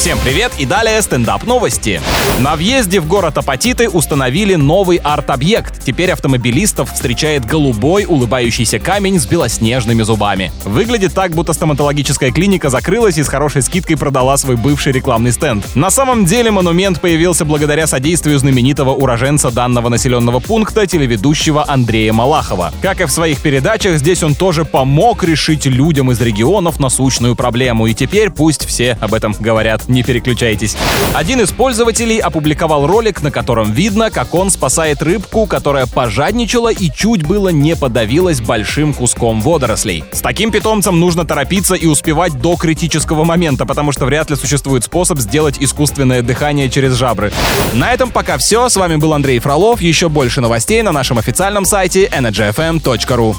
Всем привет и далее стендап новости. На въезде в город Апатиты установили новый арт-объект. Теперь автомобилистов встречает голубой улыбающийся камень с белоснежными зубами. Выглядит так, будто стоматологическая клиника закрылась и с хорошей скидкой продала свой бывший рекламный стенд. На самом деле монумент появился благодаря содействию знаменитого уроженца данного населенного пункта, телеведущего Андрея Малахова. Как и в своих передачах, здесь он тоже помог решить людям из регионов насущную проблему. И теперь пусть все об этом говорят не переключайтесь. Один из пользователей опубликовал ролик, на котором видно, как он спасает рыбку, которая пожадничала и чуть было не подавилась большим куском водорослей. С таким питомцем нужно торопиться и успевать до критического момента, потому что вряд ли существует способ сделать искусственное дыхание через жабры. На этом пока все. С вами был Андрей Фролов. Еще больше новостей на нашем официальном сайте energyfm.ru.